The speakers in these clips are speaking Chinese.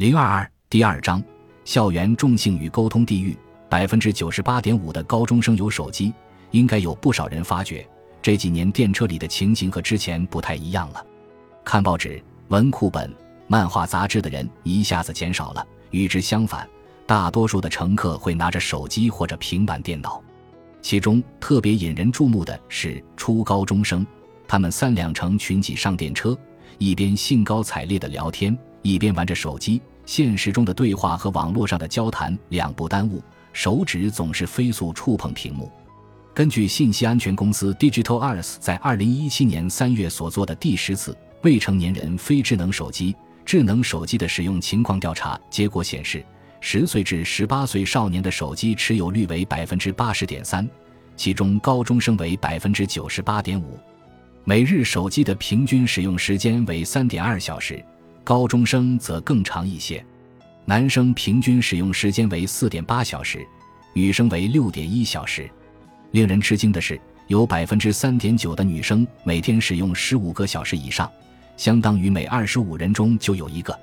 零二二第二章：校园众性与沟通地狱。百分之九十八点五的高中生有手机，应该有不少人发觉这几年电车里的情形和之前不太一样了。看报纸、文库本、漫画杂志的人一下子减少了，与之相反，大多数的乘客会拿着手机或者平板电脑。其中特别引人注目的是初高中生，他们三两成群挤上电车，一边兴高采烈地聊天，一边玩着手机。现实中的对话和网络上的交谈两不耽误，手指总是飞速触碰屏幕。根据信息安全公司 Digital Earth 在二零一七年三月所做的第十次未成年人非智能手机智能手机的使用情况调查结果显示，十岁至十八岁少年的手机持有率为百分之八十点三，其中高中生为百分之九十八点五，每日手机的平均使用时间为三点二小时。高中生则更长一些，男生平均使用时间为四点八小时，女生为六点一小时。令人吃惊的是，有百分之三点九的女生每天使用十五个小时以上，相当于每二十五人中就有一个。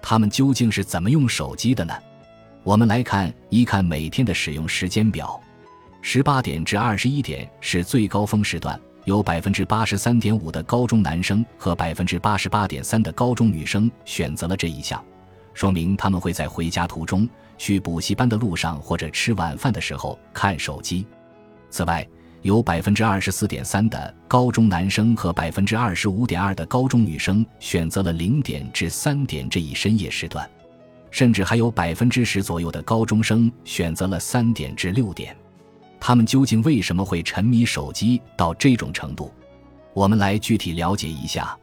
他们究竟是怎么用手机的呢？我们来看一看每天的使用时间表：十八点至二十一点是最高峰时段。有百分之八十三点五的高中男生和百分之八十八点三的高中女生选择了这一项，说明他们会在回家途中、去补习班的路上或者吃晚饭的时候看手机。此外，有百分之二十四点三的高中男生和百分之二十五点二的高中女生选择了零点至三点这一深夜时段，甚至还有百分之十左右的高中生选择了三点至六点。他们究竟为什么会沉迷手机到这种程度？我们来具体了解一下。